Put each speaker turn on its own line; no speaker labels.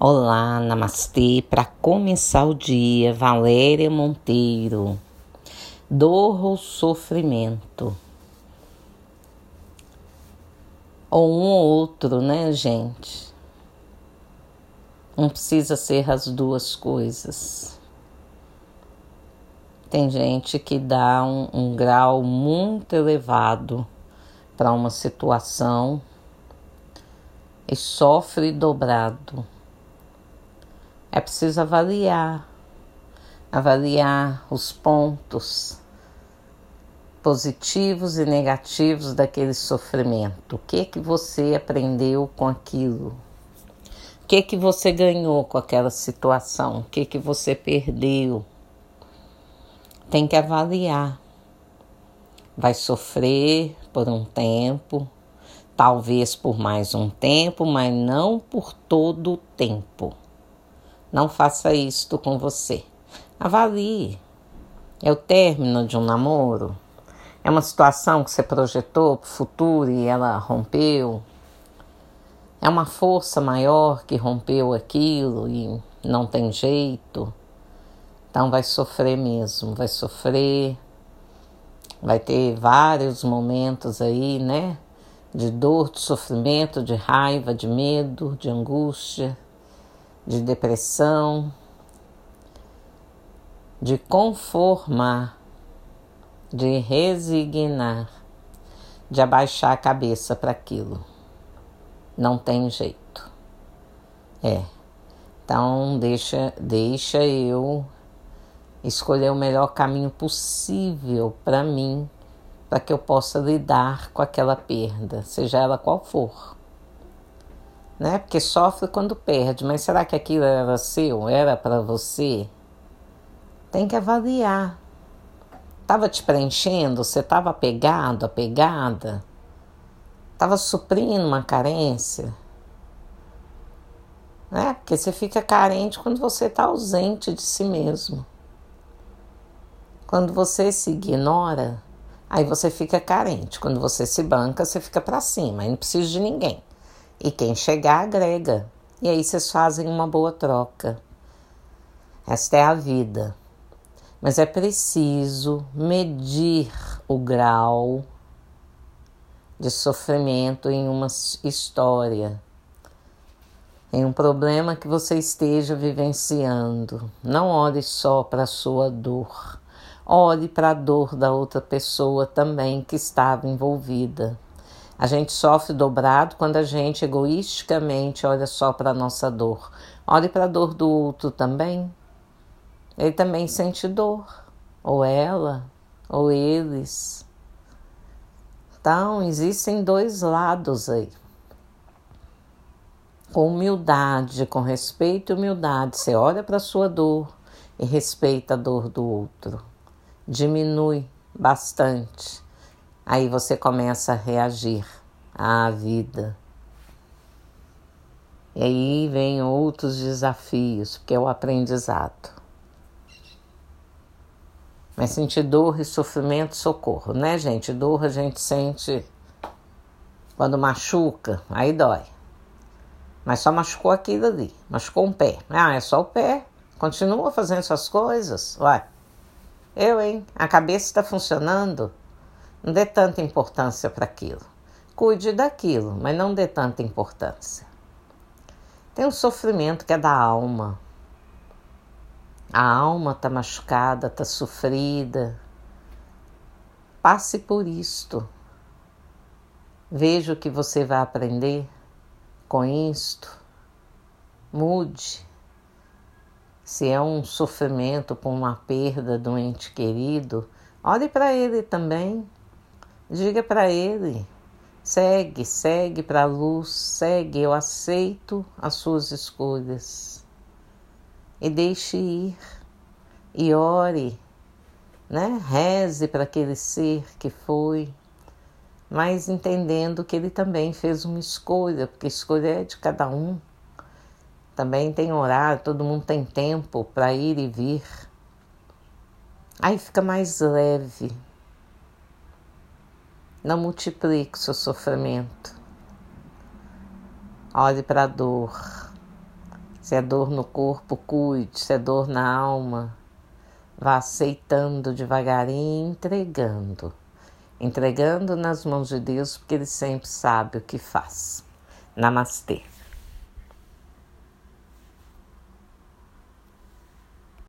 Olá, namastê. Para começar o dia, Valéria Monteiro. Dor ou sofrimento? Ou um ou outro, né, gente? Não precisa ser as duas coisas. Tem gente que dá um, um grau muito elevado para uma situação e sofre dobrado é preciso avaliar, avaliar os pontos positivos e negativos daquele sofrimento. O que que você aprendeu com aquilo? O que que você ganhou com aquela situação? O que que você perdeu? Tem que avaliar. Vai sofrer por um tempo, talvez por mais um tempo, mas não por todo o tempo. Não faça isto com você. Avalie. É o término de um namoro? É uma situação que você projetou para o futuro e ela rompeu? É uma força maior que rompeu aquilo e não tem jeito? Então vai sofrer mesmo, vai sofrer, vai ter vários momentos aí, né? De dor, de sofrimento, de raiva, de medo, de angústia de depressão, de conformar, de resignar, de abaixar a cabeça para aquilo. Não tem jeito. É. Então deixa, deixa eu escolher o melhor caminho possível para mim, para que eu possa lidar com aquela perda, seja ela qual for né? Porque sofre quando perde, mas será que aquilo era seu? Era para você? Tem que avaliar. Tava te preenchendo? Você tava apegado, apegada? Tava suprindo uma carência? Né? Porque você fica carente quando você está ausente de si mesmo. Quando você se ignora, aí você fica carente. Quando você se banca, você fica para cima, aí não precisa de ninguém. E quem chegar, agrega. E aí vocês fazem uma boa troca. Esta é a vida. Mas é preciso medir o grau de sofrimento em uma história, em um problema que você esteja vivenciando. Não olhe só para a sua dor, olhe para a dor da outra pessoa também que estava envolvida. A gente sofre dobrado quando a gente egoisticamente olha só para a nossa dor. Olhe para a dor do outro também. Ele também sente dor, ou ela, ou eles. Então, existem dois lados aí. Com humildade, com respeito e humildade, você olha para a sua dor e respeita a dor do outro. Diminui bastante Aí você começa a reagir à vida. E aí vem outros desafios, porque é o aprendizado. Mas sentir dor e sofrimento, socorro, né, gente? Dor a gente sente quando machuca, aí dói. Mas só machucou aquilo ali, machucou um pé. Ah, é só o pé. Continua fazendo suas coisas. Uai, eu, hein? A cabeça está funcionando. Não dê tanta importância para aquilo. Cuide daquilo, mas não dê tanta importância. Tem um sofrimento que é da alma. A alma está machucada, está sofrida. Passe por isto. Veja o que você vai aprender com isto. Mude. Se é um sofrimento por uma perda do ente querido, olhe para ele também. Diga para ele: segue, segue para a luz, segue, eu aceito as suas escolhas. E deixe ir, e ore, né? Reze para aquele ser que foi, mas entendendo que ele também fez uma escolha, porque a escolha é de cada um. Também tem horário, todo mundo tem tempo para ir e vir. Aí fica mais leve, não multiplique seu sofrimento. Olhe para a dor. Se é dor no corpo, cuide. Se é dor na alma, vá aceitando devagarinho, entregando. Entregando nas mãos de Deus, porque Ele sempre sabe o que faz. Namastê.